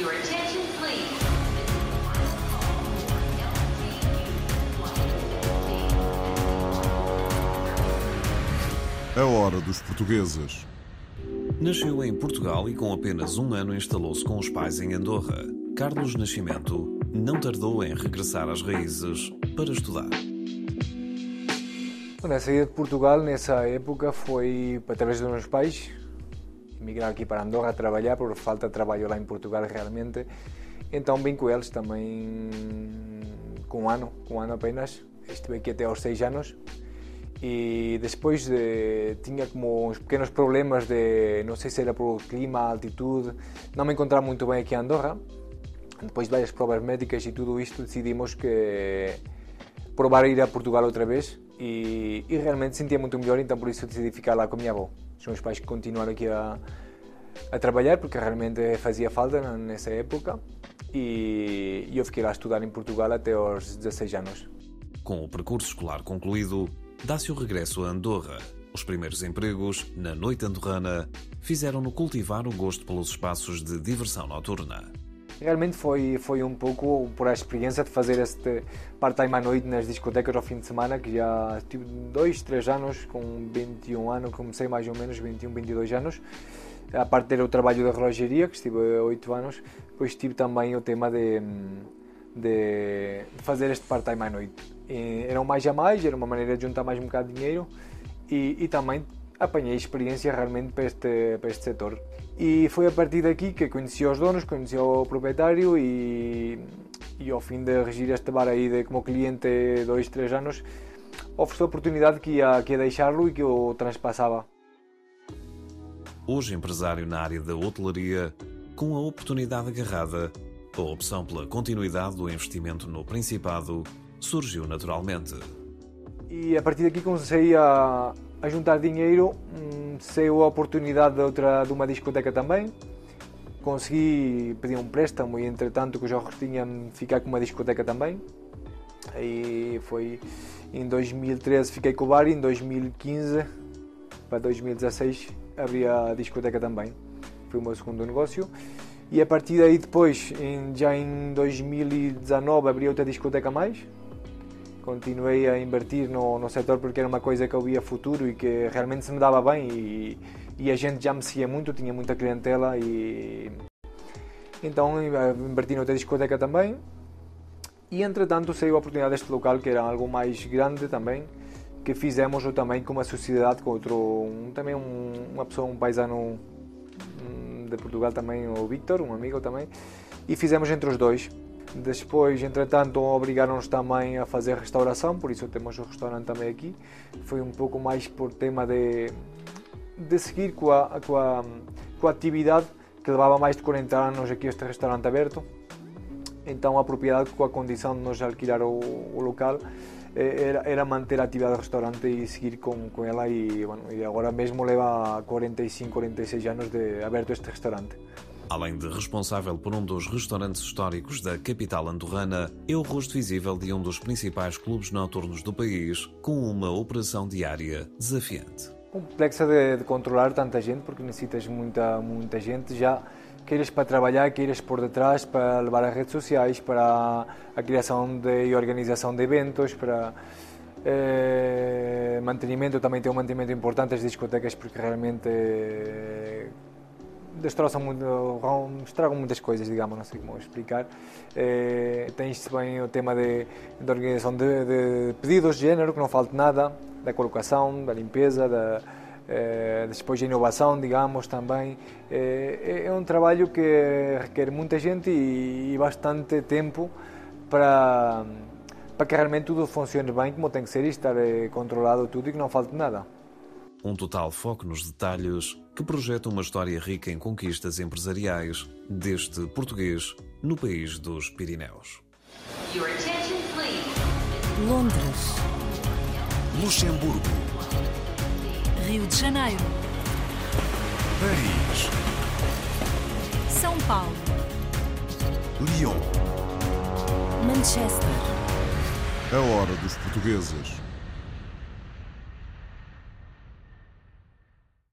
Your attention, please. A hora dos portugueses. Nasceu em Portugal e com apenas um ano instalou-se com os pais em Andorra. Carlos Nascimento não tardou em regressar às raízes para estudar. Bueno, a saída de Portugal nessa época foi através dos meus pais. Emigrar aqui para Andorra a trabalhar, por falta de trabalho lá em Portugal realmente. Então vim com eles também com um ano, com um ano apenas. Estive aqui até aos seis anos. E depois de, tinha como uns pequenos problemas de, não sei se era por clima, altitude, não me encontrava muito bem aqui em Andorra. Depois de várias provas médicas e tudo isto, decidimos que provar ir a Portugal outra vez e, e, realmente sentia muito melhor, então por isso decidi ficar lá com a minha avó. Os meus pais continuaram aqui a, a trabalhar porque realmente fazia falta nessa época e, e eu fiquei lá a estudar em Portugal até aos 16 anos. Com o percurso escolar concluído, dá-se o regresso a Andorra. Os primeiros empregos, na noite andorrana, fizeram-no cultivar o gosto pelos espaços de diversão noturna. Realmente foi, foi um pouco por a experiência de fazer este part-time à noite nas discotecas ao fim de semana, que já tive dois, três anos, com 21 anos, comecei mais ou menos 21, 22 anos. A parte ter o trabalho da relogeria, que estive 8 anos, depois tive também o tema de, de fazer este part-time à noite. E era um mais a mais, era uma maneira de juntar mais um bocado de dinheiro e, e também apanhei experiência realmente para este, para este setor. E foi a partir daqui que conheci os donos, conheci o proprietário e, e ao fim de regir este bar aí de, como cliente dois, três anos, ofereceu a oportunidade que ia, que ia deixá-lo e que eu transpassava. Hoje empresário na área da hotelaria, com a oportunidade agarrada, a opção pela continuidade do investimento no Principado surgiu naturalmente. E a partir daqui comecei a, a juntar dinheiro, hum, saiu a oportunidade de, outra, de uma discoteca também. Consegui pedir um préstamo e, entretanto, que o Jorge tinha ficar com uma discoteca também. Aí foi em 2013 fiquei com o bar e em 2015 para 2016 abri a discoteca também. Foi o meu segundo negócio. E a partir daí depois, em, já em 2019, abri outra discoteca mais, continuei a invertir no, no setor porque era uma coisa que eu via futuro e que realmente se me dava bem e, e a gente já me seguia muito, tinha muita clientela e então inverti noutra discoteca também. E entretanto saiu a oportunidade deste local que era algo mais grande também que fizemos também com uma sociedade com outro um, também um, uma pessoa um paisano de Portugal também o Victor um amigo também e fizemos entre os dois depois, entretanto, obrigaram-nos também a fazer restauração, por isso temos o restaurante também aqui. Foi um pouco mais por tema de, de seguir com a, com, a, com a atividade que levava mais de 40 anos aqui este restaurante aberto. Então a propriedade com a condição de nos alquilar o, o local era, era, manter a atividade do restaurante e seguir com, com ela e, bueno, e agora mesmo leva 45, 46 anos de aberto este restaurante. Além de responsável por um dos restaurantes históricos da capital andorrana, é o rosto visível de um dos principais clubes noturnos do país, com uma operação diária desafiante. Complexa de, de controlar tanta gente, porque necessitas muita, muita gente já queiras para trabalhar, queiras por detrás para levar as redes sociais, para a criação de, e organização de eventos, para eh, mantenimento, também tem um mantenimento importante as discotecas, porque realmente eh, destroçam muito, estragam muitas coisas, digamos, não sei como explicar. Eh, tens também o tema de, de organização de, de, pedidos de género, que não falte nada, da colocação, da limpeza, da, eh, depois da inovação, digamos, também. Eh, é um trabalho que requer muita gente e, e bastante tempo para, para que realmente tudo funcione bem como tem que ser e estar controlado tudo e que não falte nada. Um total foco nos detalhes que projeta uma história rica em conquistas empresariais deste português no país dos Pirineus. Your attention, please. Londres, Luxemburgo, Rio de Janeiro, Paris, São Paulo, Lyon. Manchester. A hora dos portugueses.